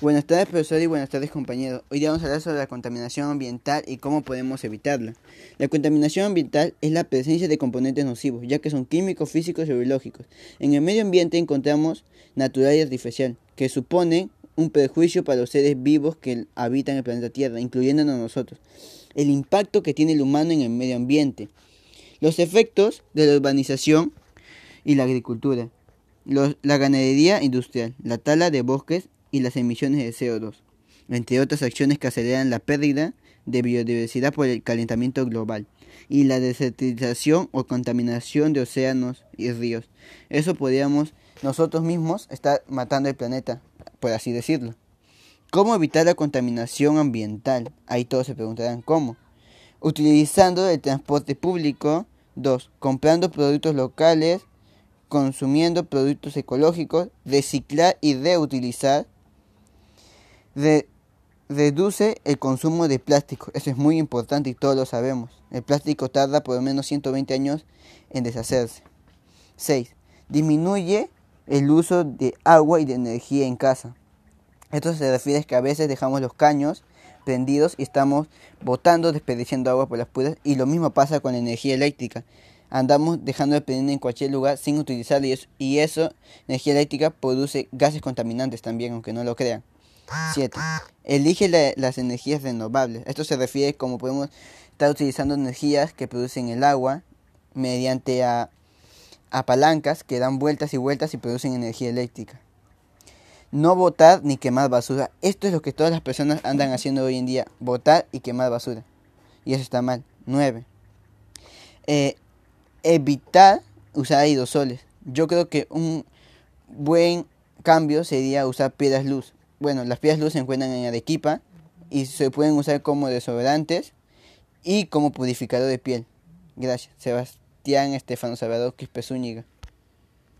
Buenas tardes, profesor, y buenas tardes, compañeros. Hoy vamos a hablar sobre la contaminación ambiental y cómo podemos evitarla. La contaminación ambiental es la presencia de componentes nocivos, ya que son químicos, físicos y biológicos. En el medio ambiente encontramos natural y artificial, que suponen un perjuicio para los seres vivos que habitan el planeta Tierra, incluyéndonos nosotros. El impacto que tiene el humano en el medio ambiente. Los efectos de la urbanización y la agricultura. la ganadería industrial, la tala de bosques y las emisiones de CO2, entre otras acciones que aceleran la pérdida de biodiversidad por el calentamiento global y la desertización o contaminación de océanos y ríos. Eso podríamos nosotros mismos estar matando el planeta, por así decirlo. ¿Cómo evitar la contaminación ambiental? Ahí todos se preguntarán cómo. Utilizando el transporte público. 2. Comprando productos locales. Consumiendo productos ecológicos. Reciclar y reutilizar reduce el consumo de plástico. Eso es muy importante y todos lo sabemos. El plástico tarda por lo menos 120 años en deshacerse. 6. Disminuye el uso de agua y de energía en casa. Esto se refiere a que a veces dejamos los caños prendidos y estamos botando, desperdiciando agua por las puertas. Y lo mismo pasa con la energía eléctrica. Andamos dejando de prender en cualquier lugar sin utilizarla y eso, y eso, energía eléctrica, produce gases contaminantes también, aunque no lo crean. 7. Elige las energías renovables. Esto se refiere a cómo podemos estar utilizando energías que producen el agua mediante a, palancas que dan vueltas y vueltas y producen energía eléctrica. No botar ni quemar basura. Esto es lo que todas las personas andan haciendo hoy en día. Botar y quemar basura. Y eso está mal. 9. Eh, evitar usar aerosoles. Yo creo que un buen cambio sería usar piedras luz bueno, las piedras luz se encuentran en Arequipa y se pueden usar como desodorantes y como purificador de piel. Gracias. Sebastián Estefano Salvador Quispe Zúñiga.